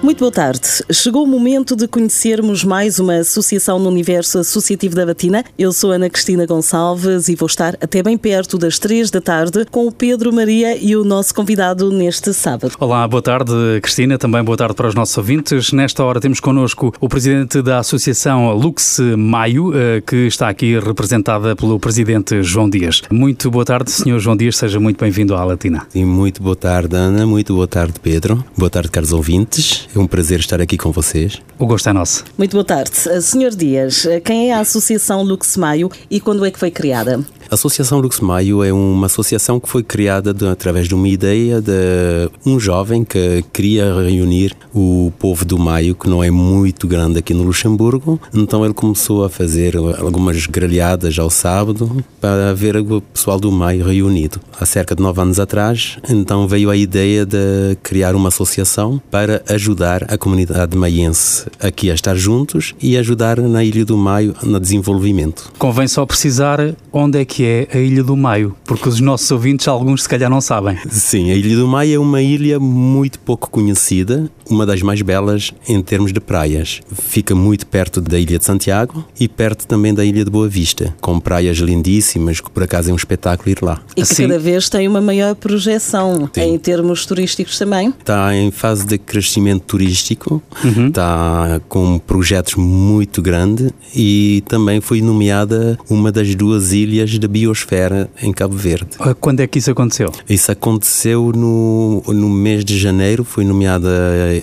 Muito boa tarde. Chegou o momento de conhecermos mais uma associação no universo associativo da Batina. Eu sou Ana Cristina Gonçalves e vou estar até bem perto das três da tarde com o Pedro Maria e o nosso convidado neste sábado. Olá, boa tarde, Cristina. Também boa tarde para os nossos ouvintes. Nesta hora temos connosco o presidente da associação Lux Maio, eh, que está aqui representada pelo presidente João Dias. Muito boa tarde, senhor João Dias. Seja muito bem-vindo à Latina. Sim, muito boa tarde, Ana. Muito boa tarde, Pedro. Boa tarde, caros ouvintes. É um prazer estar aqui com vocês. O gosto é nosso. Muito boa tarde. Senhor Dias, quem é a Associação Lux Maio e quando é que foi criada? A Associação Lux Maio é uma associação que foi criada de, através de uma ideia de um jovem que queria reunir o povo do Maio, que não é muito grande aqui no Luxemburgo. Então ele começou a fazer algumas grelhadas ao sábado para ver o pessoal do Maio reunido. Há cerca de nove anos atrás, então veio a ideia de criar uma associação para ajudar a comunidade maiense aqui a estar juntos e ajudar na Ilha do Maio no desenvolvimento. Convém só precisar onde é que é a Ilha do Maio, porque os nossos ouvintes, alguns se calhar não sabem. Sim, a Ilha do Maio é uma ilha muito pouco conhecida, uma das mais belas em termos de praias. Fica muito perto da Ilha de Santiago e perto também da Ilha de Boa Vista, com praias lindíssimas, que por acaso é um espetáculo ir lá. E que Assim- cada vez tem uma maior projeção Sim. em termos turísticos também. Está em fase de crescimento turístico, Uhum. está com projetos muito grande e também foi nomeada uma das duas ilhas da biosfera em Cabo Verde. Ah, Quando é que isso aconteceu? Isso aconteceu no, no mês de janeiro, foi nomeada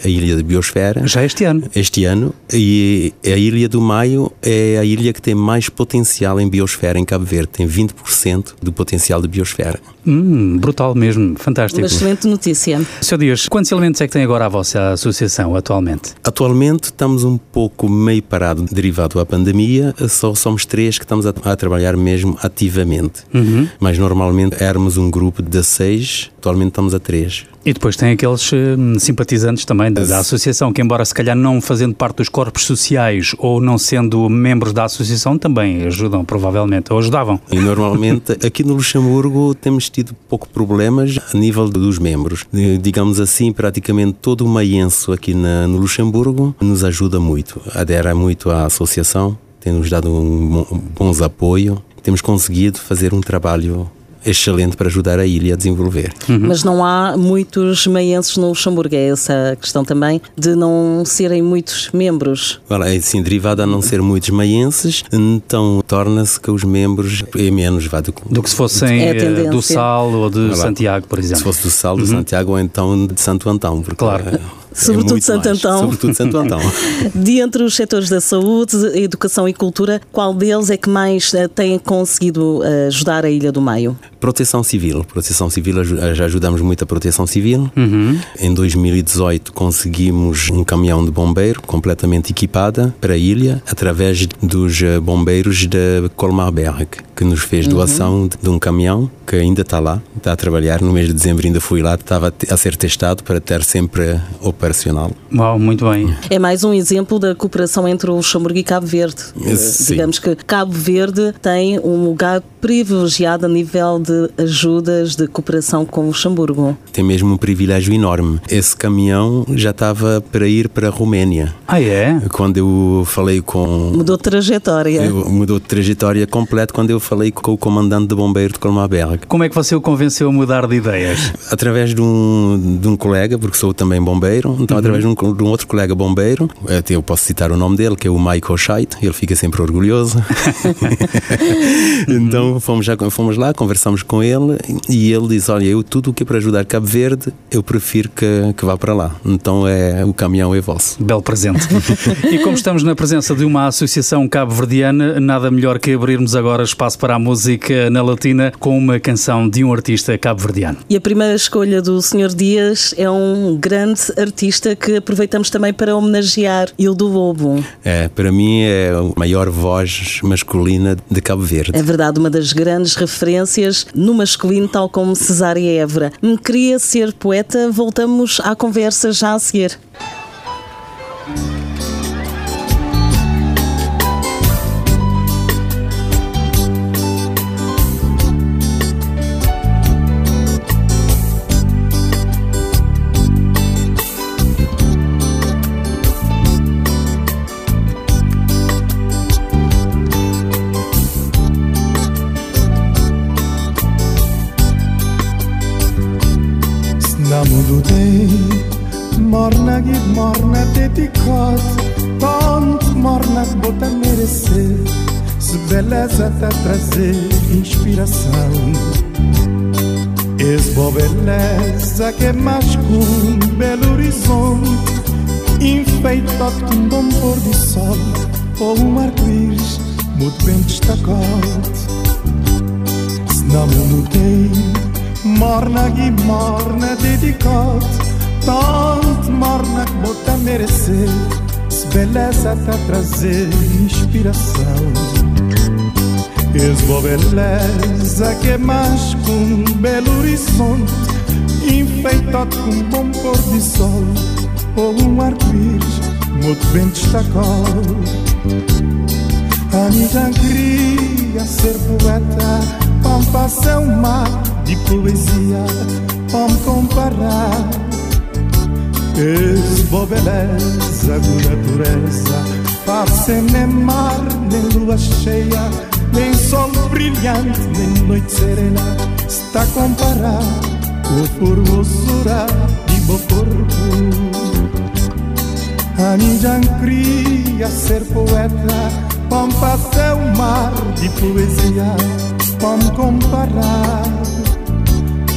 a Ilha da Biosfera. Já este ano. Este ano, e a Ilha do Maio é a ilha que tem mais potencial em biosfera em Cabo Verde, tem 20% do potencial de biosfera. Hum, brutal mesmo, fantástico. Uma excelente notícia. Sr. Dias, quantos elementos é que tem agora a vossa associação atualmente? Atualmente estamos um pouco meio parado derivado à pandemia, só somos três que estamos a, a trabalhar mesmo ativamente. Mas normalmente éramos um grupo de seis, atualmente estamos a três. E depois tem aqueles hum, simpatizantes também da, da associação, que embora se calhar não fazendo parte dos corpos sociais ou não sendo membros da associação, também ajudam, provavelmente, ou ajudavam. E normalmente aqui no Luxemburgo temos tido pouco problemas a nível dos membros. Eh, Digamos assim, praticamente todo o maienço aqui na- no Luxemburgo nos ajuda muito, adera muito à associação, tem-nos dado um, bom- bons apoio, temos conseguido fazer um trabalho excelente para ajudar a ilha a desenvolver. Mas não há muitos maienses no Luxemburgo. É essa a questão também de não serem muitos membros. Ora, é assim, derivado a não ser muitos maienses, então torna-se que os membros é menos vá, do, Do que se fossem É eh, do Sal ou de. Santiago, por se exemplo. fosse do Sal, do Santiago ou então de Santo Antão. Porque Claro. é Sobretudo muito Santo mais. Antão. Sobretudo Santo Antão. De entre os setores da saúde, educação e cultura, qual deles é que mais eh, tem conseguido eh, ajudar a Ilha do Maio? Proteção Civil. Proteção Civil, já ajudamos muito a Proteção Civil. Em 2018 conseguimos um caminhão de bombeiro completamente equipada para a ilha, através dos eh, bombeiros de Colmarberg, que nos fez doação de, de um caminhão que ainda está lá, está a trabalhar. No mês de dezembro ainda fui lá, estava a ser testado para ter sempre operacional. Uau, muito bem. É mais um exemplo da cooperação entre o Luxemburgo e Cabo Verde. Eh, Sim. Digamos que Cabo Verde tem um lugar privilegiado a nível de ajudas de cooperação com o Luxemburgo. Tem mesmo um privilégio enorme. Esse caminhão já estava para ir para a Roménia. Ah, é? Quando eu falei com Mudou de trajetória. Eu- mudou de trajetória completa quando eu falei com o comandante de bombeiro de Colmarberg. Como é que você o convenceu a mudar de ideias? Através de um, de um colega, porque sou também bombeiro, então através de um, de um outro colega bombeiro, eu posso citar o nome dele, que é o Michael Scheidt, ele fica sempre orgulhoso. então fomos, já, fomos lá, conversamos com ele e ele diz, olha, eu tudo o que é para ajudar Cabo Verde, eu prefiro que, que vá para lá. Então é, o caminhão é vosso. Belo presente. e como estamos na presença de uma associação cabo-verdiana, nada melhor que abrirmos agora espaço para a música na latina com uma canção de um artista cabo-verdiano. E a primeira escolha do Sr. Dias é um grande artista que aproveitamos também para homenagear, Hildo Lobo. É, para mim é a maior voz masculina de Cabo Verde. É verdade, uma das grandes referências no masculino, tal como Cesária Évora. Me queria ser poeta, voltamos à conversa já a seguir. Beleza tá trazer inspiração. Esbo beleza que é mais que um belo horizonte, enfeitado com um bom pôr de sol, ou um arco-íris muito bem destacado. Se não mundo tem morna e morna dedicado, tanto morna que bota merecer, se beleza tá trazer inspiração. Esbo beleza que é mais que um belo horizonte Enfeitado com um bom pôr de sol Ou um arco-íris muito bem destacado A já queria ser poeta Pampa ser um mar de poesia me comparar Esbo beleza com natureza Para nem mar nem lua cheia nem sol brilhante, nem noite serena está a comparar com a formosura de meu corpo. A já queria ser poeta, pampa céu mar de poesia, me comparar.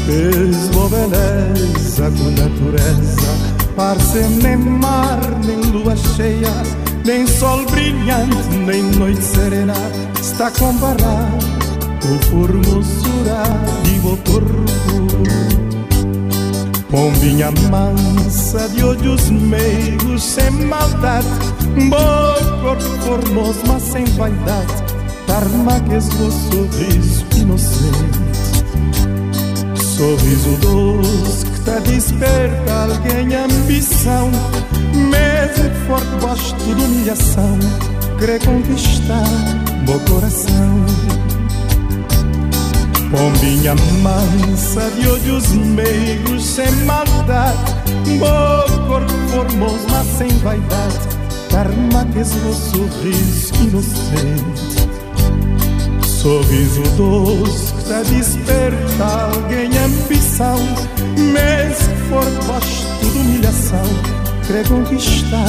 Fez beleza com natureza, parce nem mar, nem lua cheia, nem sol brilhante, nem noite serena está a comparar com formosura de meu corpo. Pombinha mansa de olhos meigos sem maldade, corpo formoso mas sem vaidade, tarma que o sorriso inocente. Sorriso doce desperta alguém ambição, mesmo forte gosto de humilhação, querer conquistar meu coração. Pombinha mansa de olhos meigos sem maldade, meu corpo formoso mas sem vaidade, karma que é o sorriso inocente. Sorriso doce que desperta alguém ambição, mesmo que for gosto de humilhação, quer conquistar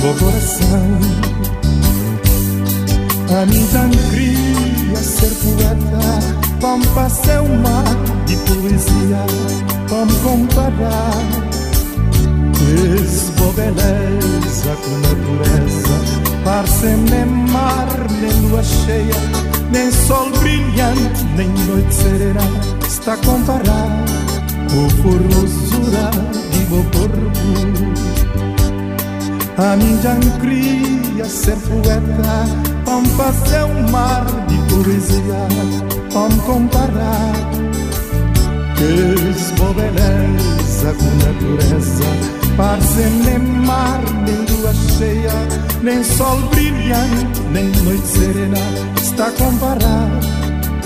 meu coração. A mim já queria ser poeta Vamos passar um mar de poesia Vamos comparar Esse boa beleza com natureza Parce nem mar, nem lua cheia Nem sol brilhante, nem noite serena Está a comparar com formosura de meu corpo. A já queria ser poeta Pampa é um mar de poesia Vamos comparar Que beleza com natureza Parce nem mar, nem lua cheia Nem sol brilhante, nem noite serena Está a comparar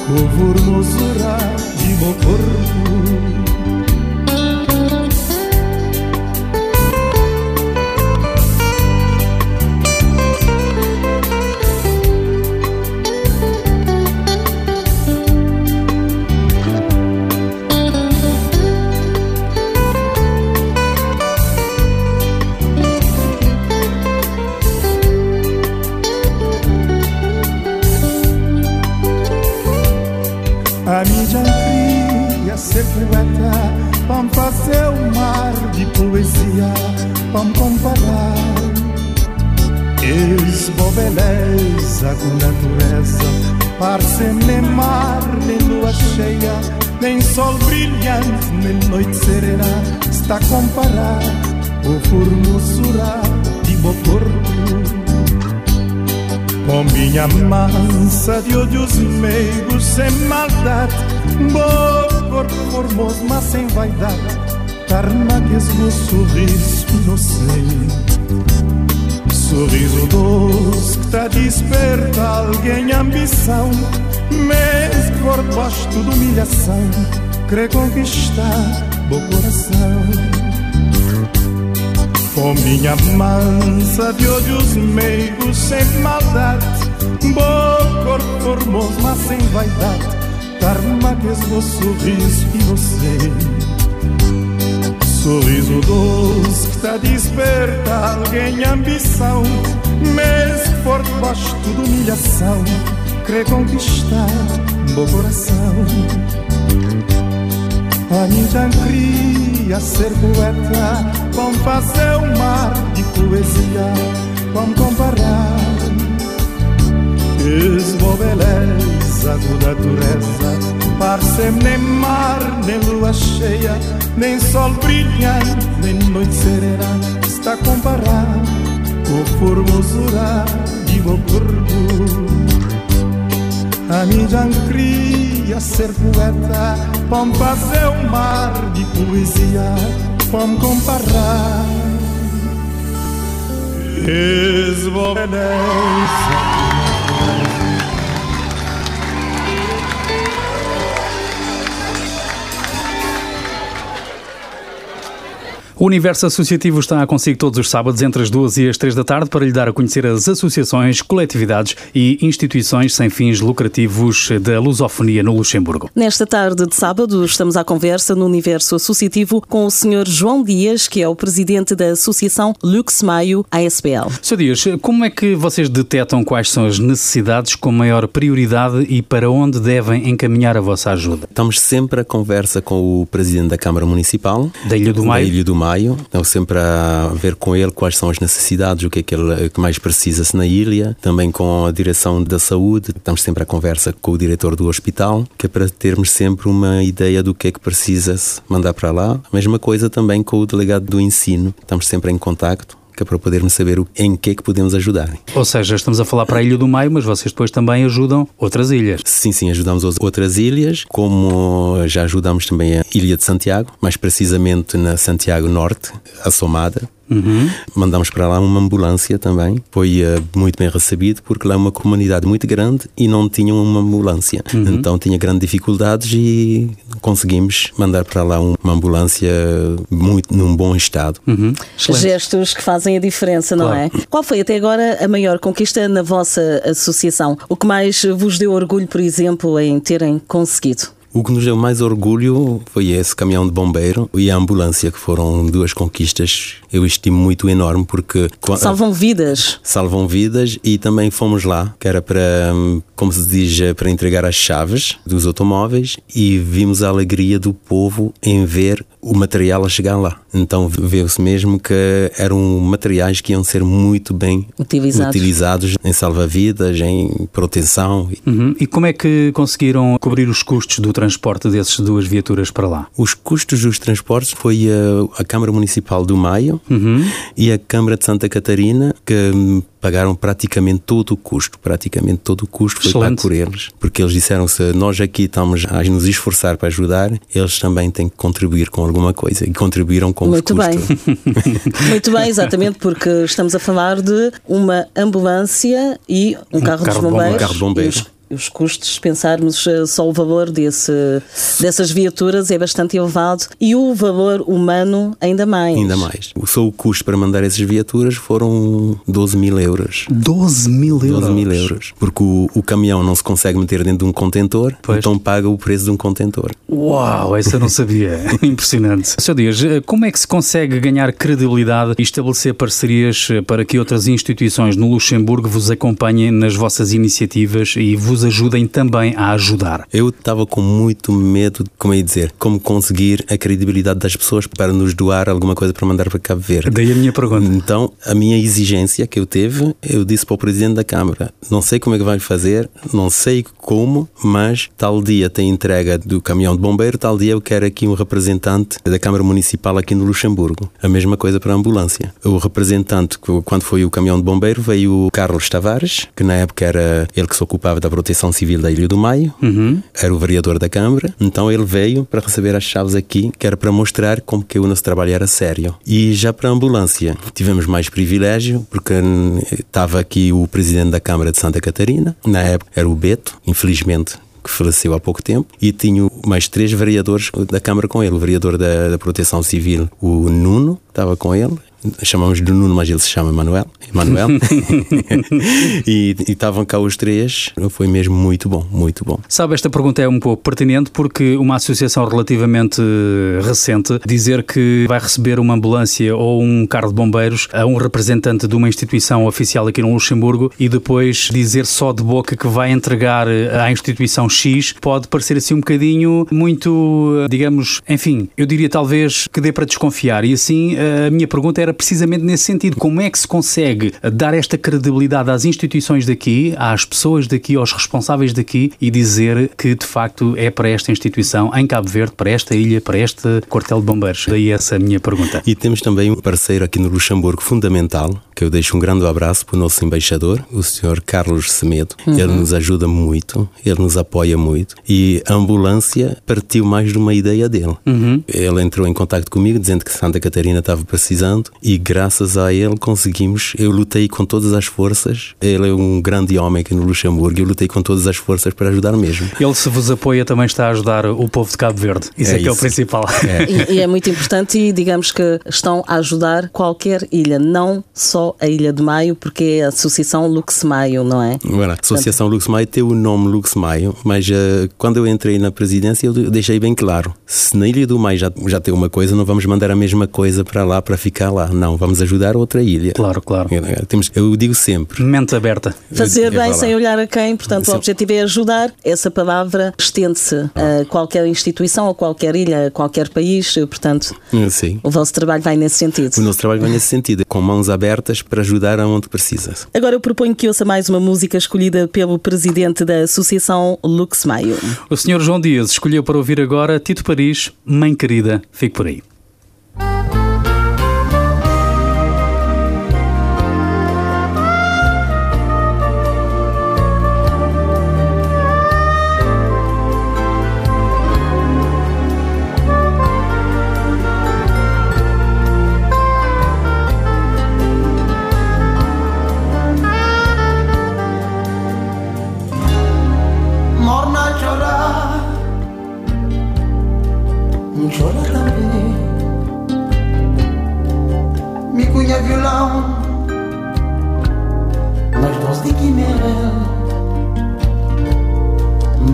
Com formosura de meu corpo Está a comparar o formosura de meu corpo com minha mansa de olhos meigos sem maldade Bom corpo formoso, mas sem vaidade Karma que é o sorriso inocente está desperta alguém ambição, por gosto de humilhação, quer conquistar o coração. Com minha mansa de olhos meigos sem maldade, bom corpo formoso, mas sem vaidade, karma que o sorriso você. Sorriso doce que está desperta alguém ambição, mesmo por baixo de humilhação, quer conquistar meu coração. A já queria ser poeta, como fazer um mar de poesia, como comparar. Esmo beleza da natureza, parece nem mar, nem lua cheia, nem sol brilhante, nem noite serena, está comparado com a formosura de meu corpo. A já queria ser poeta, para fazer um mar de poesia, me comparar. Beleza. O Universo Associativo está consigo todos os sábados entre as duas e as três da tarde para lhe dar a conhecer as associações, coletividades e instituições sem fins lucrativos da lusofonia no Luxemburgo. Nesta tarde de sábado estamos à conversa no Universo Associativo com o Sr. João Dias, que é o presidente da Associação Lux Maio ASBL. Sr. Dias, como é que vocês detectam quais são as necessidades com maior prioridade e para onde devem encaminhar a vossa ajuda? Estamos sempre à conversa com o presidente da Câmara Municipal da Ilha do Maio. Da Ilha do Maio maio, sempre a ver com ele quais são as necessidades, o que é que ele que mais precisa-se na ilha, também com a direção da saúde, estamos sempre à conversa com o diretor do hospital, que é para termos sempre uma ideia do que é que precisa-se mandar para lá. A mesma coisa também com o delegado do ensino, estamos sempre em contacto que é para podermos saber em que é que podemos ajudar. Ou seja, estamos a falar para a Ilha do Maio, mas vocês depois também ajudam outras ilhas. Sim, sim, ajudamos outras ilhas, como já ajudamos também a Ilha de Santiago, mais precisamente na Santiago Norte, a Somada, Uhum. Mandamos para lá uma ambulância também. Foi uh, muito bem recebido porque lá é uma comunidade muito grande e não tinham uma ambulância. Uhum. Então tinha grandes dificuldades e conseguimos mandar para lá uma ambulância muito num bom estado. Uhum. Gestos que fazem a diferença, não claro. é? Qual foi até agora a maior conquista na vossa associação? O que mais vos deu orgulho, por exemplo, em terem conseguido? O que nos deu mais orgulho foi esse caminhão de bombeiro e a ambulância, que foram duas conquistas, eu estimo muito enorme, porque. Salvam vidas. Salvam vidas e também fomos lá, que era para, como se diz, para entregar as chaves dos automóveis e vimos a alegria do povo em ver o material a chegar lá. Então viu-se mesmo que eram materiais que iam ser muito bem utilizados, utilizados em salva-vidas, em proteção. Uhum. E como é que conseguiram cobrir os custos do transporte dessas duas viaturas para lá? Os custos dos transportes foi a, a Câmara Municipal do Maio uhum. e a Câmara de Santa Catarina que pagaram praticamente todo o custo, praticamente todo o custo foi Excelente. pago por eles, porque eles disseram se nós aqui estamos a nos esforçar para ajudar, eles também têm que contribuir com alguma coisa e contribuíram com Muito bem. Muito bem, exatamente, porque estamos a falar de uma ambulância e um, Um carro, carro dos de bombeiros. Um carro de bombeiros. Os- os custos, pensarmos eh, só o valor desse, dessas viaturas é bastante elevado e o valor humano ainda mais. Ainda mais. Só o custo para mandar essas viaturas foram 12 mil euros. 12 mil euros. 12 mil euros. Porque o, o caminhão não se consegue meter dentro de um contentor, Pois. então paga o preço de um contentor. Uau, essa eu não sabia. Impressionante. Sr. Dias, como é que se consegue ganhar credibilidade e estabelecer parcerias para que outras instituições no Luxemburgo vos acompanhem nas vossas iniciativas e vos ajudem também a ajudar? Eu estava com muito medo, como é dizer, como conseguir a credibilidade das pessoas para nos doar alguma coisa para mandar para Cabo Verde. Daí a minha pergunta. Então, a minha exigência que eu teve, eu disse para o presidente da Câmara: não sei como é que vai fazer, não sei como, mas tal dia tem entrega do caminhão de bombeiro, tal dia eu quero aqui um representante da Câmara Municipal aqui no Luxemburgo. A mesma coisa para a ambulância. O representante, quando foi o caminhão de bombeiro, veio o Carlos Tavares, que na época era ele que se ocupava da Proteção Civil da Ilha do Maio, uhum. era o vereador da Câmara, então ele veio para receber as chaves aqui, que era para mostrar como que o nosso trabalho era sério. E já para a ambulância, tivemos mais privilégio, porque estava aqui o presidente da Câmara de Santa Catarina, na época era o Beto, infelizmente que faleceu há pouco tempo, e tinha mais três vereadores da Câmara com ele. O vereador da, da Proteção Civil, o Nuno, estava com ele, chamamos de Nuno, mas ele se chama Manuel. Manuel. e estavam cá os três. Foi mesmo muito bom, muito bom. Sabe, esta pergunta é um pouco pertinente porque uma associação relativamente recente dizer que vai receber uma ambulância ou um carro de bombeiros a um representante de uma instituição oficial aqui no Luxemburgo e depois dizer só de boca que vai entregar à instituição X pode parecer assim um bocadinho muito, digamos, enfim, eu diria talvez que dê para desconfiar. E assim a minha pergunta era precisamente nesse sentido. Como é que se consegue dar esta credibilidade às instituições daqui, às pessoas daqui, aos responsáveis daqui e dizer que de facto é para esta instituição em Cabo Verde, para esta ilha, para este quartel de bombeiros? Daí essa minha pergunta. E temos também um parceiro aqui no Luxemburgo fundamental, que eu deixo um grande abraço para o nosso embaixador, o Sr. Carlos Semedo. Uhum. Ele nos ajuda muito, ele nos apoia muito e a ambulância partiu mais de uma ideia dele. Uhum. Ele entrou em contato comigo dizendo que Santa Catarina estava precisando e graças a ele conseguimos. Eu lutei com todas as forças. Ele é um grande homem aqui no Luxemburgo. Eu lutei com todas as forças para ajudar mesmo. Ele, se vos apoia, também está a ajudar o povo de Cabo Verde. Isso é, é que é o principal. É. E, e, é muito importante e digamos que estão a ajudar qualquer ilha, não só a Ilha de Maio, porque é a Associação Lux Maio, não é? Bueno, a Associação Lux Maio tem o nome Lux Maio, mas uh, quando eu entrei na presidência eu deixei bem claro, se na Ilha do Maio já, já tem uma coisa, não vamos mandar a mesma coisa para lá, para ficar lá. Não, vamos ajudar outra ilha. Claro, claro. Temos, eu digo sempre. Mente aberta. Fazer bem sem olhar a quem, portanto, o objetivo é ajudar. Essa palavra estende-se a qualquer instituição, a qualquer ilha, a qualquer país, portanto, Sim. o vosso trabalho vai nesse sentido. O nosso trabalho vai nesse sentido, com mãos abertas para ajudar aonde precisa. Agora eu proponho que ouça mais uma música escolhida pelo presidente da Associação Lux Maio. O senhor João Dias escolheu para ouvir agora Tito Paris, Mãe Querida. Fique por aí.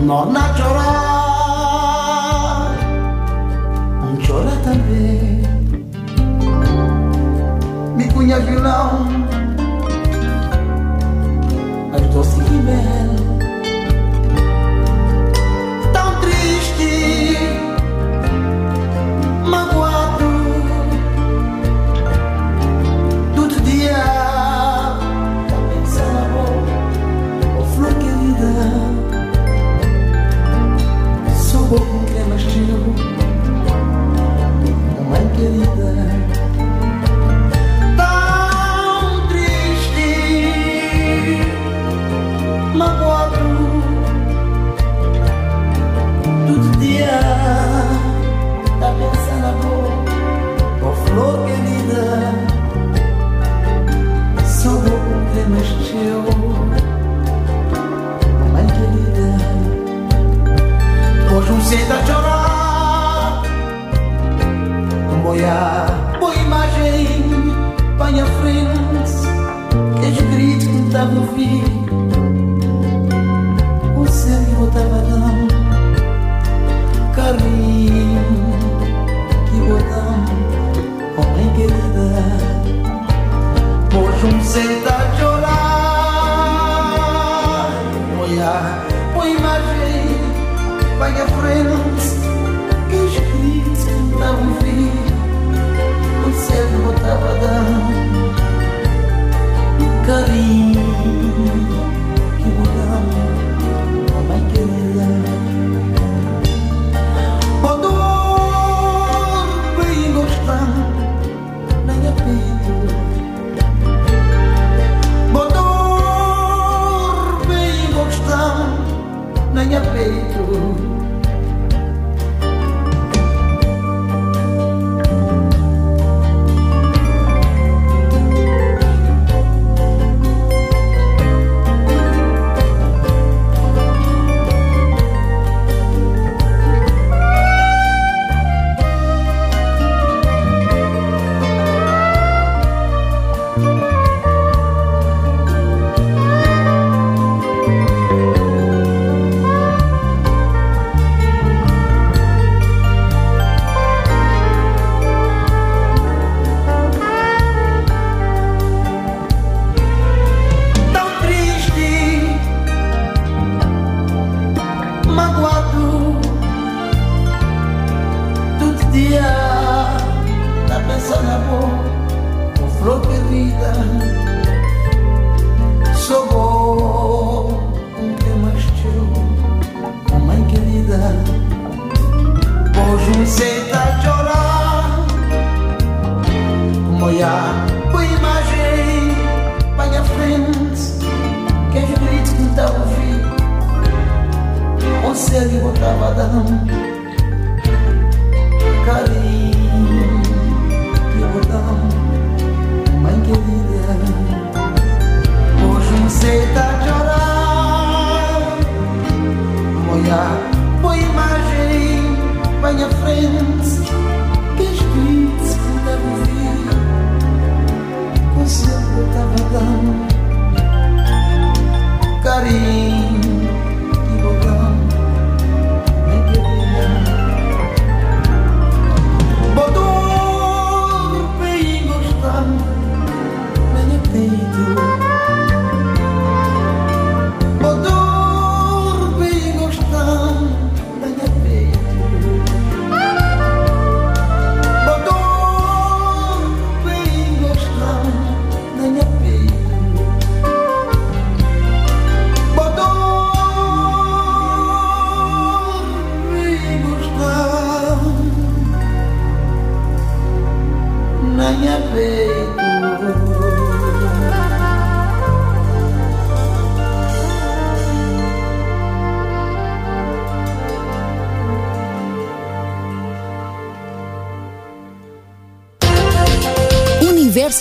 nonna Giora, non Giora também.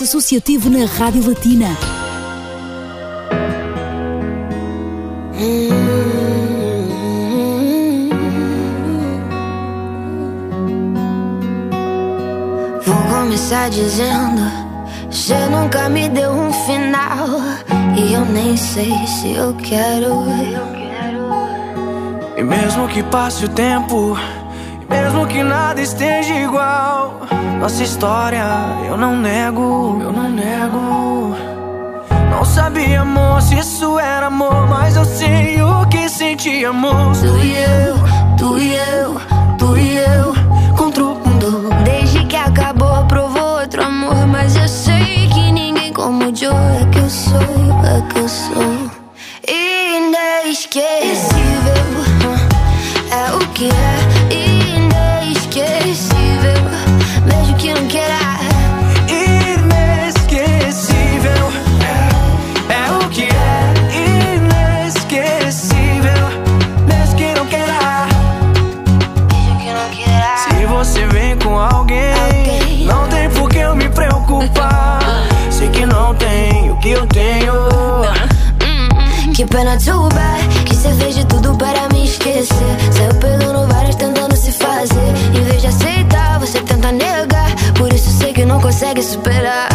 associativo na Rádio Latina. Vou começar dizendo: Você nunca me deu um final. E eu nem sei se eu quero. E mesmo que passe o tempo, e mesmo que nada esteja igual, nossa história eu não nego, eu não nego. Não sabia, amor, se isso era amor, mas eu sei o que senti, amor. Tu e eu, tu e eu. desesperar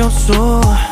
que eu sou.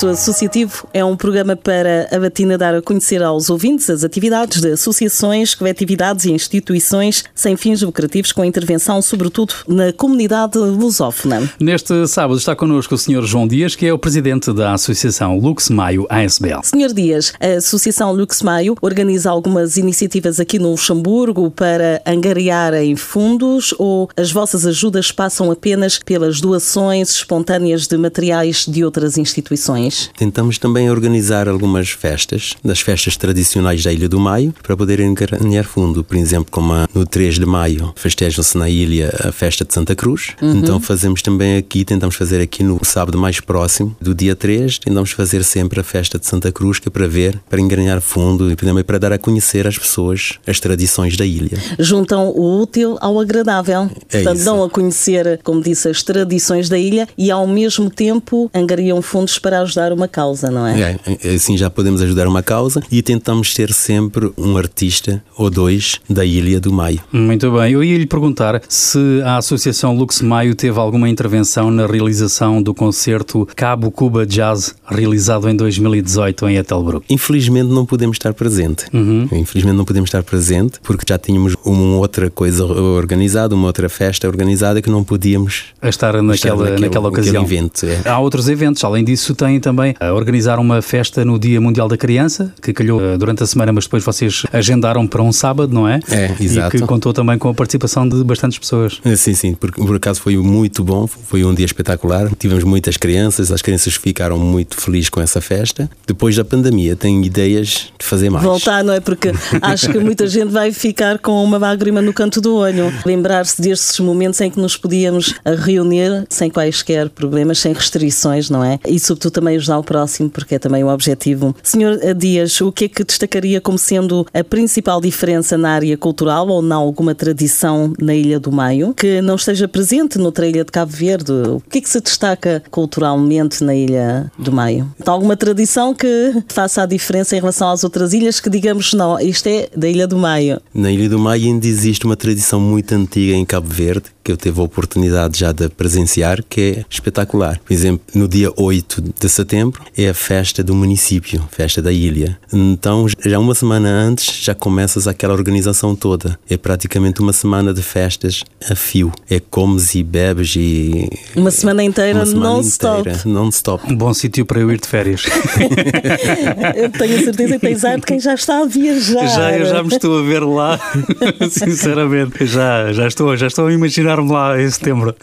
Universo Associativo é um programa para a Batina dar a conhecer aos ouvintes as atividades de associações, coletividades e instituições sem fins lucrativos com intervenção, sobretudo, na comunidade lusófona. Neste sábado está connosco o Sr. João Dias, que é o presidente da Associação Lux Maio ASBL. Sr. Dias, a Associação Lux Maio organiza algumas iniciativas aqui no Luxemburgo para angariarem fundos ou as vossas ajudas passam apenas pelas doações espontâneas de materiais de outras instituições? Tentamos também organizar algumas festas, das festas tradicionais da Ilha do Maio, para poderem ganhar fundo. Por exemplo, como no 3 de maio festejam-se na ilha a festa de Santa Cruz. Uhum. Então fazemos também aqui, tentamos fazer aqui no sábado mais próximo do dia 3, tentamos fazer sempre a festa de Santa Cruz, que é para ver, para ganhar fundo e também para dar a conhecer às pessoas as tradições da ilha. Juntam o útil ao agradável. É Portanto, isso. dão a conhecer, como disse, as tradições da ilha e ao mesmo tempo angariam fundo fundos para ajudar uma causa, não é? é? Assim já podemos ajudar uma causa e tentamos ter sempre um artista ou dois da Ilha do Maio. Muito bem. Eu ia lhe perguntar se a Associação Lux Maio teve alguma intervenção na realização do concerto Cabo Cuba Jazz, realizado em 2018 em Etelbruck. Infelizmente não podemos estar presente. Uhum. Infelizmente não podemos estar presente porque já tínhamos uma outra coisa organizada, uma outra festa organizada que não podíamos estar naquela, estar naquele, naquela ocasião. Evento, é. Há outros eventos, além disso, tem também a organizar uma festa no Dia Mundial da Criança, que calhou eh, durante a semana, mas depois vocês agendaram para um sábado, não é? É, exato. E que contou também com a participação de bastantes pessoas. É, sim, sim, porque por acaso foi muito bom, foi um dia espetacular. Tivemos muitas crianças, as crianças ficaram muito felizes com essa festa. Depois da pandemia, tenho ideias de fazer mais. Voltar, não é? Porque acho que muita gente vai ficar com uma lágrima no canto do olho. Lembrar-se destes momentos em que nos podíamos reunir sem quaisquer problemas, sem restrições, não é? E sobretudo também ajudar o próximo, porque é também o objetivo. Senhor Dias, o que é que destacaria como sendo a principal diferença na área cultural ou na alguma tradição na Ilha do Maio que não esteja presente noutra ilha de Cabo Verde? O que é que se destaca culturalmente na Ilha do Maio? Há alguma tradição que faça a diferença em relação às outras ilhas que digamos, não, isto é da Ilha do Maio? Na Ilha do Maio ainda existe uma tradição muito antiga em Cabo Verde que eu tive a oportunidade já de presenciar, que é espetacular. Por exemplo, no dia 8 de setembro é a festa do município, festa da ilha. Então, já uma semana antes, já começas aquela organização toda. É praticamente uma semana de festas a fio. É comes e bebes e. Uma semana inteira non-stop. Non-stop. Um bom sítio para eu ir de férias. eu tenho a certeza que tens arte quem já está a viajar. Já, eu já me estou a ver lá, sinceramente. Já, já, estou, já estou a imaginar-me lá em setembro.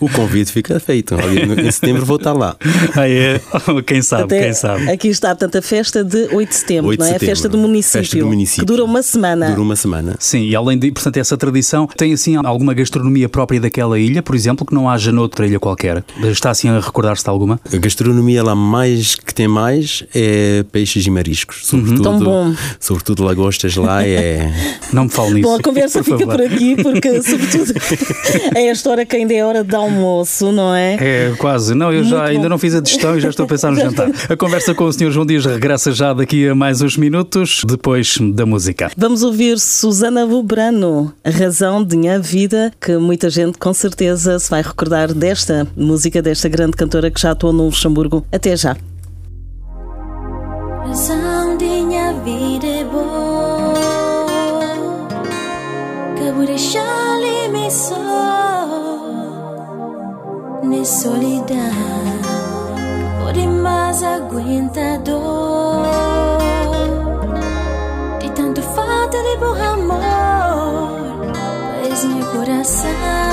O convite fica feito. Em setembro vou estar lá. Ah, é? Quem sabe, Até quem sabe. Aqui está, portanto, a festa de 8 de setembro, 8 de não é? Setembro. A festa do, município, festa do município. Que dura uma semana. Dura uma semana. Sim, e além de, portanto, essa tradição, tem assim alguma gastronomia própria daquela ilha, por exemplo, que não haja noutra ilha qualquer? Está assim a recordar-se de alguma? A gastronomia lá mais que tem mais é peixes e mariscos. Sobretudo, uhum. Tão bom. Sobretudo lagostas lá é. Não me fale nisso. Bom, a conversa por fica favor. por aqui, porque, sobretudo, é esta hora que ainda é hora de almoço, não é? É, quase. Não, eu já ainda não fiz a digestão e já estou a pensar no jantar. A conversa com o Sr. João Dias regressa já daqui a mais uns minutos, depois da música. Vamos ouvir Susana Bubrano, a razão de minha vida, que muita gente com certeza se vai recordar desta música, desta grande cantora que já atuou no Luxemburgo. Até já. Razão de minha vida é boa, que vou deixar-lhe só, na solidão mais aguenta dor De tanto falta de bom amor Pois meu coração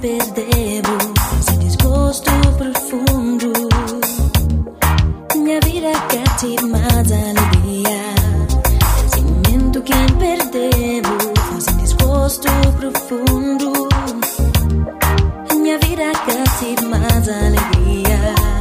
perdevo Esse desgosto profundo. Minha vida quer te profundo. Minha vida quer mais alegria.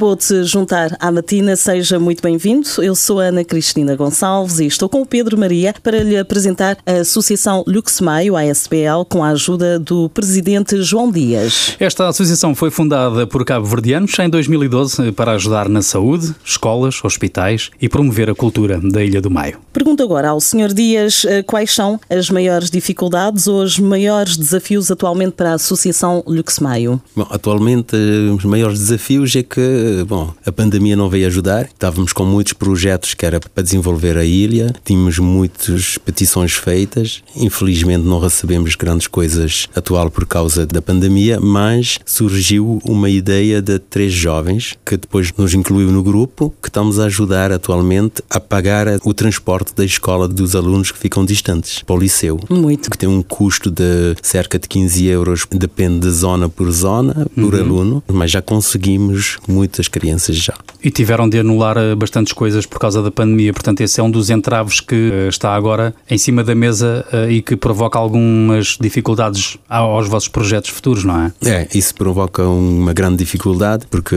Acabou de se juntar à matina, seja muito bem-vindo. Eu sou Ana Cristina Gonçalves e estou com o Pedro Maria para lhe apresentar a Associação Lux Maio, a ASBL, com a ajuda do presidente João Dias. Esta associação foi fundada por cabo-verdianos em 2012 para ajudar na saúde, escolas, hospitais e promover a cultura da Ilha do Maio. Pergunto agora ao Sr. Dias eh, quais são as maiores dificuldades ou os maiores desafios atualmente para a Associação Lux Maio? Bom, atualmente eh, os maiores desafios é que, bom, a pandemia não veio ajudar. Estávamos com muitos projetos que era para desenvolver a ilha, tínhamos muitas petições feitas. Infelizmente não recebemos grandes coisas atual por causa da pandemia, mas surgiu uma ideia de três jovens que depois nos incluiu no grupo, que estamos a ajudar atualmente a pagar o transporte da escola dos alunos que ficam distantes para o liceu. Muito. Que tem um custo de cerca de 15 euros, depende de zona por zona, por uhum. aluno, mas já conseguimos muitas crianças já. E tiveram de anular eh, bastantes coisas por causa da pandemia, portanto, esse é um dos entraves que eh, está agora em cima da mesa eh, e que provoca algumas dificuldades aos vossos projetos futuros, não é? É, isso provoca uma grande dificuldade, porque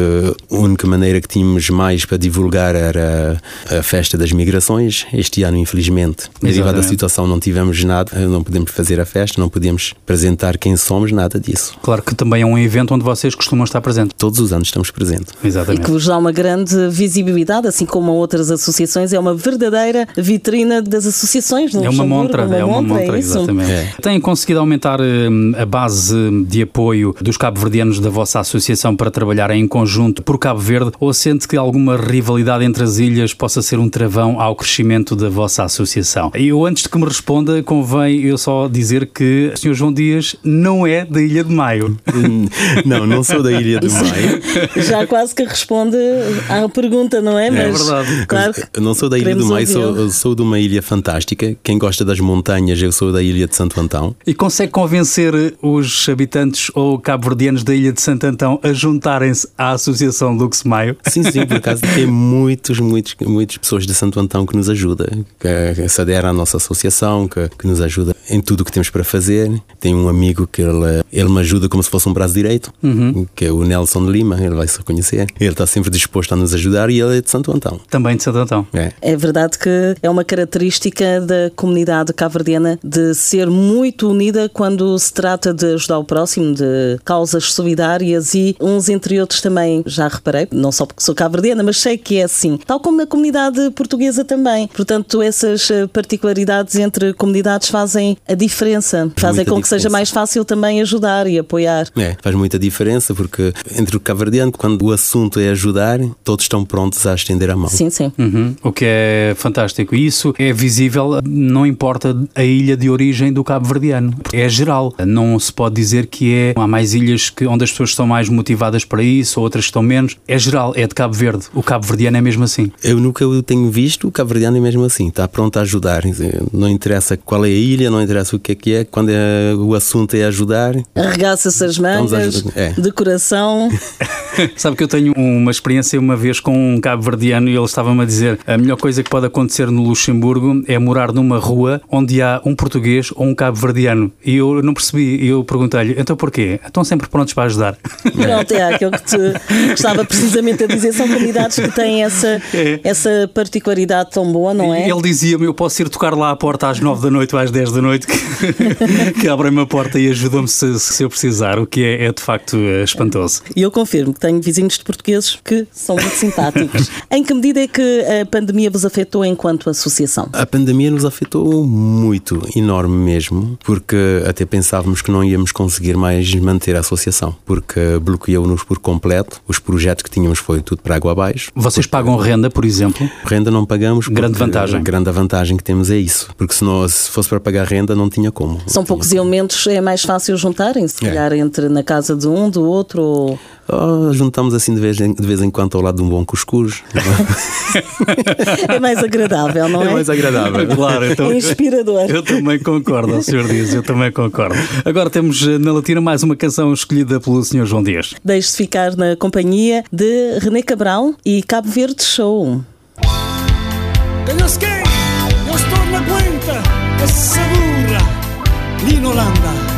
a única maneira que tínhamos mais para divulgar era a festa das migrações. Este ano, infelizmente, derivado da situação, não tivemos nada, não podemos fazer a festa, não podemos apresentar quem somos, nada disso. Claro que também é um evento onde vocês costumam estar presentes. Todos os anos estamos presentes. Exatamente. E que vos dá uma grande visibilidade, assim como a outras associações. É uma verdadeira vitrina das associações. é uma montra, uma é uma montra, é exatamente. É. Têm conseguido aumentar hum, a base de apoio dos cabo-verdianos da vossa associação para trabalhar em conjunto por Cabo Verde ou sente que alguma rivalidade entre as ilhas possa ser um travão ao crescimento da vossa associação? E eu, antes de que me responda, convém eu só dizer que o Sr. João Dias não é da Ilha de Maio. não, não sou da Ilha de Maio. Já quase quase que responde à pergunta, não é? é Mas, é verdade. Claro eu não sou da Ilha do Maio, sou, sou de uma ilha fantástica. Quem gosta das montanhas, eu sou da Ilha de Santo Antão. E consegue convencer os habitantes ou cabo-verdianos da Ilha de Santo Antão a juntarem-se à Associação Lux Maio? Sim, sim, por acaso tem muitos, muitos, muitas pessoas de Santo Antão que nos ajudam, que, se aderem à nossa associação, que, que nos ajuda em tudo o que temos para fazer. Tenho um amigo que ele, ele me ajuda como se fosse um braço direito, uhum. que é o Nelson de Lima, ele vai se reconhecer ele está sempre disposto a nos ajudar e ele é de Santo Antão. Também de Santo Antão. É. é verdade que é uma característica da comunidade cabo-verdiana de ser muito unida quando se trata de ajudar o próximo, de causas solidárias e uns entre outros também, já reparei, não só porque sou cabo-verdiana, mas sei que é assim. Tal como na comunidade portuguesa também. Portanto, essas eh, particularidades entre comunidades fazem a diferença, fazem com diferença. que seja mais fácil também ajudar e apoiar. É, faz muita diferença porque entre o cabo-verdiano, quando o assunto é ajudar, todos estão prontos a estender a mão. Sim, sim. Uhum. O que é fantástico. E isso é visível, não importa a ilha de origem do Cabo Verdeano. É geral. Não se pode dizer que é. Há mais ilhas que, onde as pessoas estão mais motivadas para isso, outras que estão menos. É geral, é de Cabo Verde. O Cabo Verdeano é mesmo assim. Eu nunca o tenho visto, o Cabo Verdeano é mesmo assim. Está pronto a ajudar. Não interessa qual é a ilha, não interessa o que é que é. Quando é, o assunto é ajudar. Arregaça-se as mangas, é. decoração. Sabe que eu tenho uma experiência uma vez com um cabo-verdiano e ele estava-me a dizer a melhor coisa que pode acontecer no Luxemburgo é morar numa rua onde há um português ou um cabo-verdiano. E eu não percebi, e eu perguntei-lhe, então porquê? Estão sempre prontos para ajudar. Pronto, é aquilo que te estava precisamente a dizer, são comunidades que têm essa, é. essa particularidade tão boa, não é? Ele dizia-me, eu posso ir tocar lá à porta às 9 da noite ou às 10 da noite, que, que abrem-me a porta e ajudam-me se, se eu precisar, o que é, é de facto eh, espantoso. E eu confirmo que tenho vizinhos de portugueses que são muito simpáticos. em que medida é que a pandemia vos afetou enquanto associação? A pandemia nos afetou muito, enorme mesmo, porque até pensávamos que não íamos conseguir mais manter a associação, porque bloqueou-nos por completo. Os projetos que tínhamos foi tudo para água abaixo. Vocês pagam renda, por exemplo? Renda não pagamos. Grande vantagem. A grande vantagem que temos é isso, porque se, não, se fosse para pagar renda não tinha como. São poucos como. elementos, é mais fácil juntarem, se é. calhar entre na casa de um, do outro ou... Oh, juntamos assim de vez, em, de vez em quando ao lado de um bom cuscuz. é mais agradável, não é? É mais agradável. Claro, então, é inspirador. Eu também concordo, o senhor diz, eu também concordo. Agora temos eh, na Latina mais uma canção escolhida pelo senhor João Dias. Deixe-se ficar na companhia de René Cabral e Cabo Verde Show. Tenhas? Eu estou na aguenta, essa dura, Lino Holanda.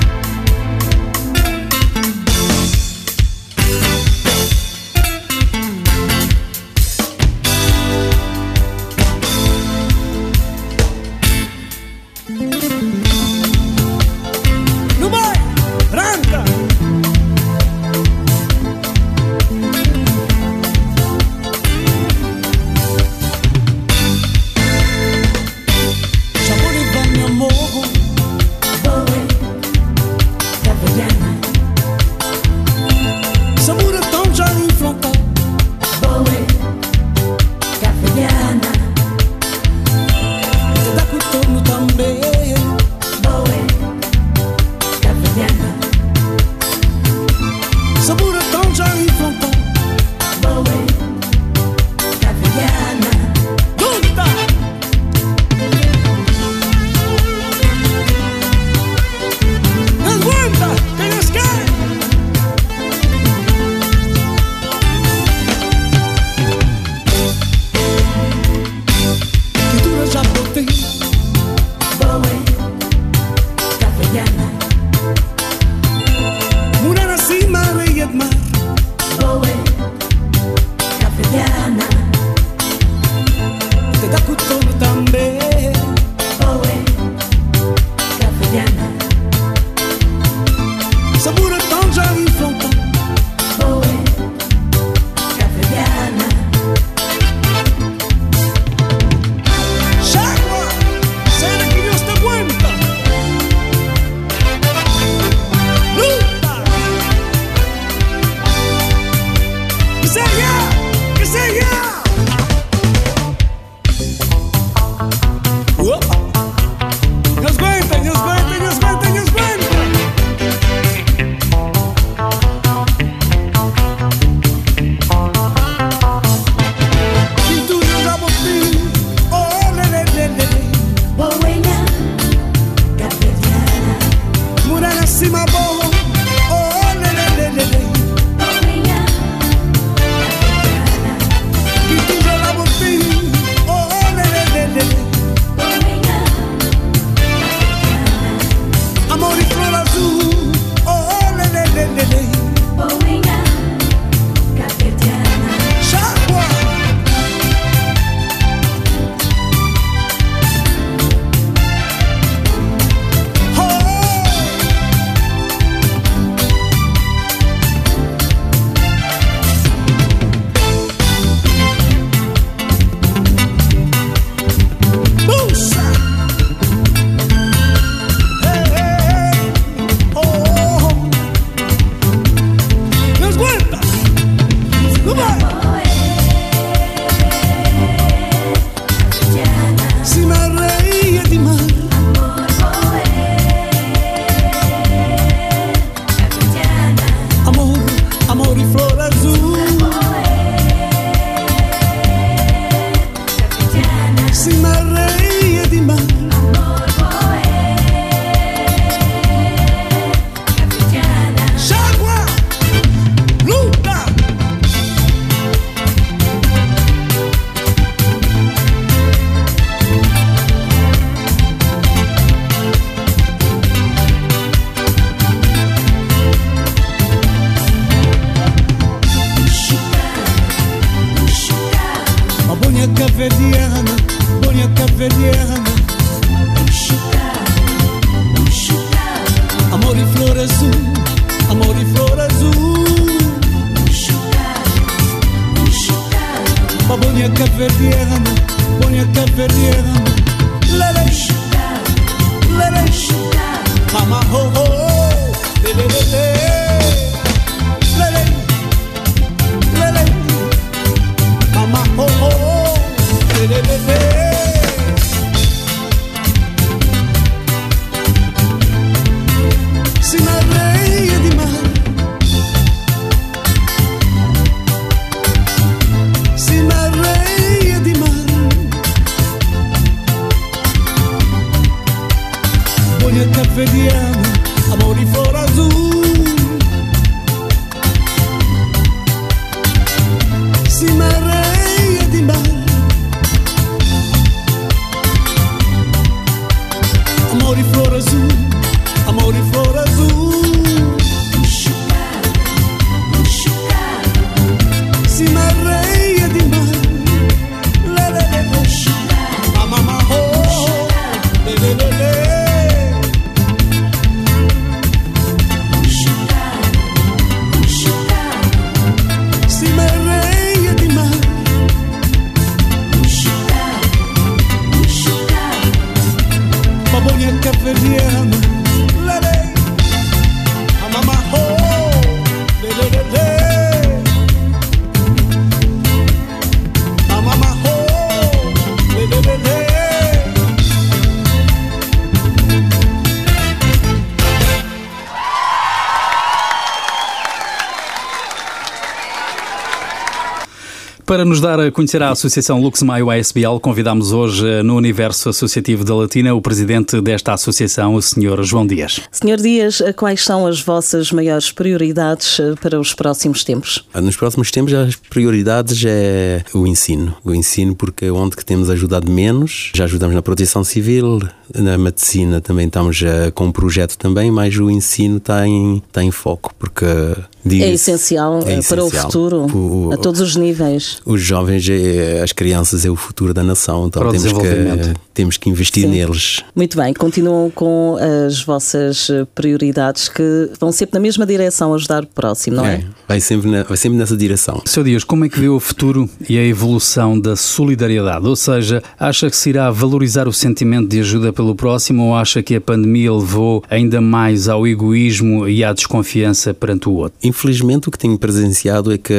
Para nos dar a conhecer a Associação Lux Maio ASBL, convidamos hoje eh, no Universo Associativo da Latina o presidente desta associação, o Sr. João Dias. Senhor Dias, quais são as vossas maiores prioridades eh, para os próximos tempos? Nos próximos tempos, as prioridades é o ensino. O ensino, porque é onde que temos ajudado menos. Já ajudamos na proteção civil, na medicina também estamos eh, com um projeto também, mas o ensino está em, está em foco, porque É diz- essencial, é eh, para o futuro, O- a todos os níveis. Os jovens, é- as crianças é o futuro da nação, então Para o temos que, temos que investir Sim. neles. Muito bem, continuam com as vossas eh, prioridades que vão sempre na mesma direção, ajudar o próximo, não é? Vai, sempre na- vai sempre nessa direção. Sr. Dias, como é que vê o futuro e a evolução da solidariedade? Ou seja, acha que se irá valorizar o sentimento de ajuda pelo próximo ou acha que a pandemia levou ainda mais ao egoísmo e à desconfiança perante o outro? Infelizmente, o que tenho presenciado é que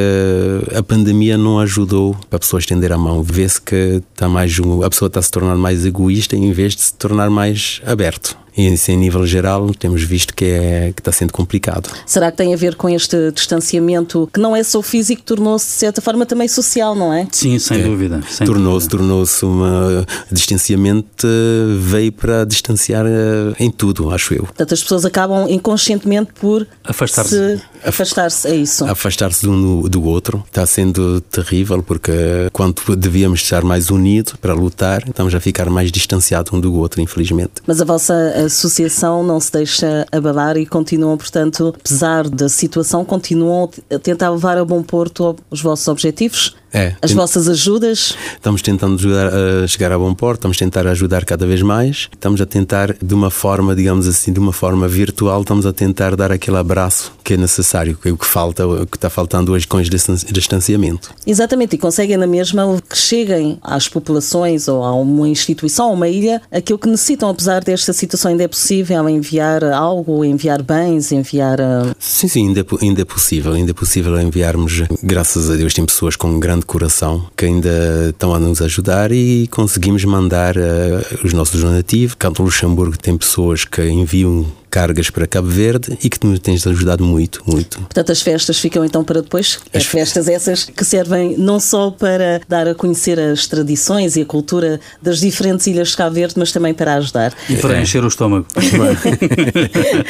a pandemia não ajudou a pessoa estender a mão. Vê-se que está mais a pessoa está se tornar mais egoísta em vez de se tornar mais aberto. E isso, em nível geral, temos visto que, é, que está sendo complicado. Será que tem a ver com este distanciamento que não é só físico, tornou-se de certa forma também social, não é? Sim, sem dúvida. sem Tornou-se tornou-se uma distanciamento eh, veio para distanciar eh, em tudo, acho eu. Portanto, as pessoas acabam inconscientemente por Afastar-se. se afastar-se, é isso. Afastar-se um do, do outro está sendo terrível porque quando devíamos estar mais unidos para lutar, estamos a ficar mais distanciados um do outro, infelizmente. Mas a vossa associação não se deixa abalar e continuam, portanto, apesar da situação, continuam a tentar levar a bom porto os vossos objetivos? É, As tem- vossas ajudas? Estamos tentando ajudar a chegar a bom porto, estamos a tentar ajudar cada vez mais, estamos a tentar de uma forma, digamos assim, de uma forma virtual, estamos a tentar dar aquele abraço que é necessário, que é o que falta, o que está faltando hoje com este distan- distanciamento. Exatamente, e conseguem na mesma que cheguem às populações ou a uma instituição, a uma ilha, aquilo que necessitam, apesar desta situação ainda é possível enviar algo, enviar bens, enviar... ah, Sim, sim, ainda é, ainda é possível, ainda é possível enviarmos, graças a Deus, tem pessoas com grande coração que ainda estão a nos ajudar e conseguimos mandar eh, os nossos donativos. Cá no Luxemburgo tem pessoas que enviam cargas para Cabo Verde e que nos têm ajudado muito, muito. Portanto, as festas ficam então para depois. As festas essas que servem não só para dar a conhecer as tradições e a cultura das diferentes ilhas de Cabo Verde, mas também para ajudar. E para encher o estômago.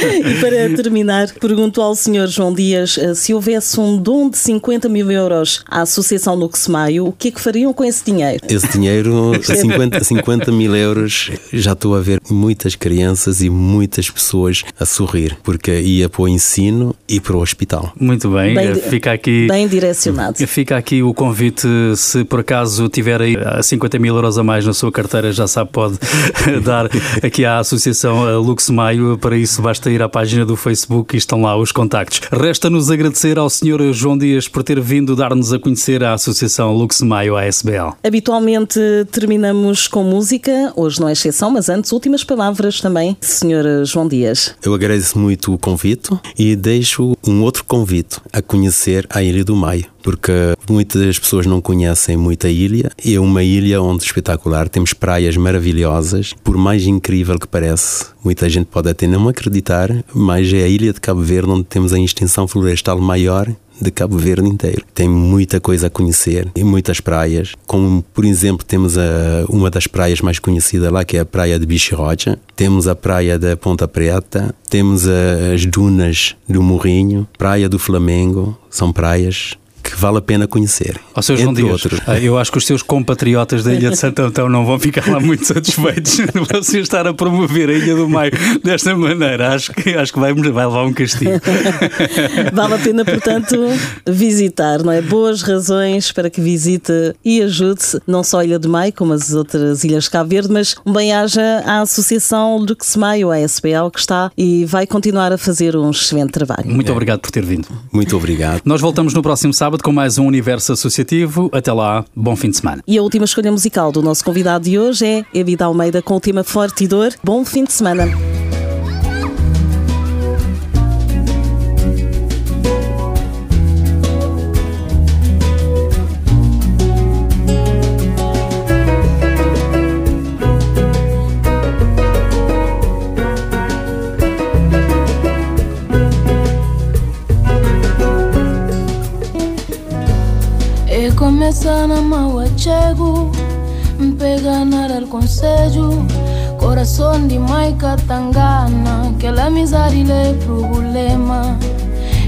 E para terminar, pergunto ao Sr. João Dias eh, se houvesse um dom de 50 mil euros à Associação Lux Maio, o que é que fariam com esse dinheiro? Esse dinheiro, 50, 50 mil euros, já estou a ver muitas crianças e muitas pessoas a sorrir, porque ia para o ensino e para o hospital. Muito bem, Bem- fica aqui. Bem direcionado. Fica aqui o convite, se por acaso tiver aí ah, 50 mil euros a mais na sua carteira, já sabe, pode dar aqui à Associação ah, Lux Maio. Para isso, basta ir à página do Facebook e estão lá os contactos. Resta-nos agradecer ao Sr. João Dias por ter vindo dar-nos a conhecer a Associação Lux Maio ASBL. Habitualmente terminamos com música, hoje não é exceção, mas antes, últimas palavras também, Sr. João Dias. Eu agradeço muito o convite e deixo um outro convite a conhecer a Ilha do Maio, porque muitas pessoas não conhecem muito a ilha e é uma ilha onde espetacular, temos praias maravilhosas, por mais incrível que parece, muita gente pode até não acreditar, mas é a ilha de Cabo Verde onde temos a extensão florestal maior de Cabo Verde inteiro. Tem muita coisa a conhecer e muitas praias, como por exemplo temos a, uma das praias mais conhecidas lá, que é a praia de Bichirocha, temos a praia da Ponta Preta, temos as dunas do Morrinho, praia do Flamengo, são praias que vale a pena conhecer. Ao Sr. João Dias, outros. ah, eu acho que os seus compatriotas da Ilha de Santo Antão não vão ficar lá muito satisfeitos de você estar a promover a Ilha do Maio desta maneira. Acho que, acho que vai, vai levar um castigo. Vale a pena, portanto, visitar, não é? Boas razões para que visite e ajude não só a Ilha de Maio, como as outras ilhas de Cabo Verde, mas um bem-aja à Associação Lux Maio, a SBL, que está e vai continuar a fazer um excelente trabalho. Muito obrigado por ter vindo. Muito obrigado. Nós voltamos no próximo sábado com mais um Universo Associativo. Até lá, bom fim de semana. E a última escolha musical do nosso convidado de hoje é Evita Almeida com o tema Forte e Dor. Bom fim de semana. E começa na mau chego Pega nada al conselho Coração de maica tangana Que la miséria é problema.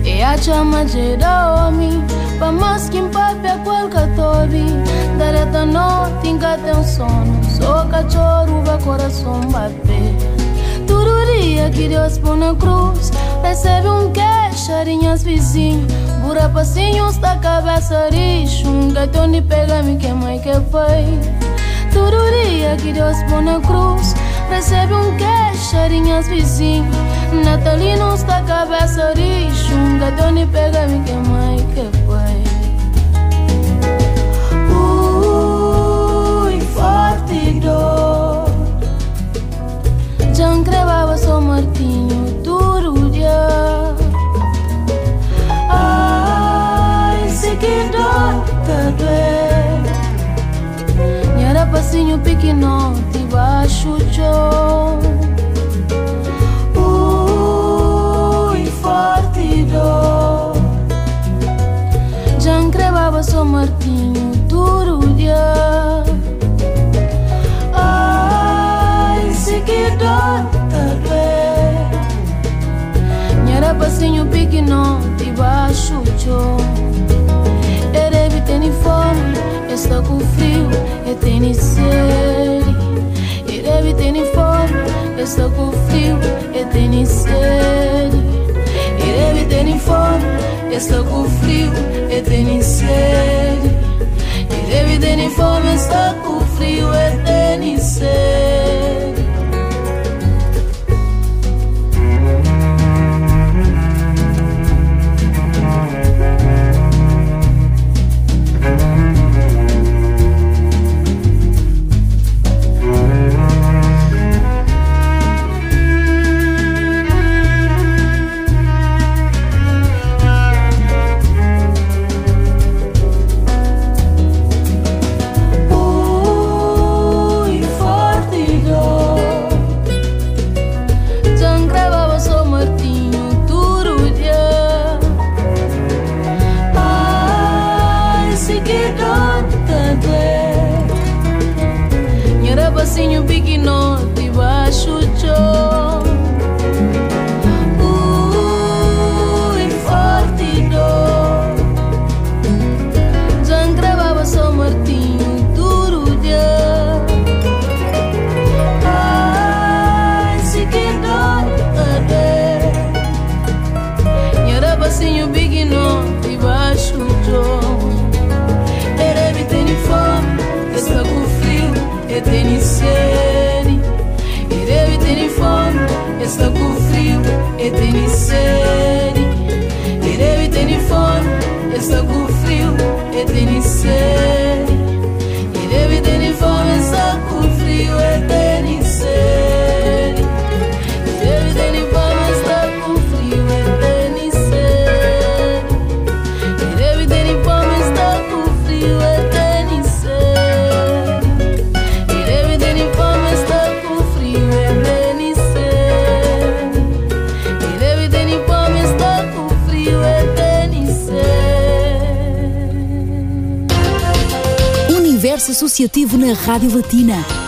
E a chama de homem Pa mais que empapia qualquer tobi. Dareta no tinga tem sono Só cachorro vai coração bater. Dia que Deus põe na cruz Recebe um queixo, as vizinhos Bura passinhos da cabeça rixo. Um gaitão de pega-me que mãe que pai Todo que Deus põe na cruz. Recebe um queixo, as vizinhos Natalinos da cabeça rixo. Um gaitão de pega-me que mãe que pai passinho pequenote baixo chão. Ui, forte dor. Já encrevava São Martinho todo dia Ai, se que dor tá doer. Nhara passinho pequenote baixo chão. Eu deve ter fome, está com frio, eu tenho sede está com frio, eu tenho sede. Eu deve ter fome, está com frio, eu tenho sede. Eu deve ter fome, está com frio, eu tenho sede north. say Associativo na Rádio Latina. Latina.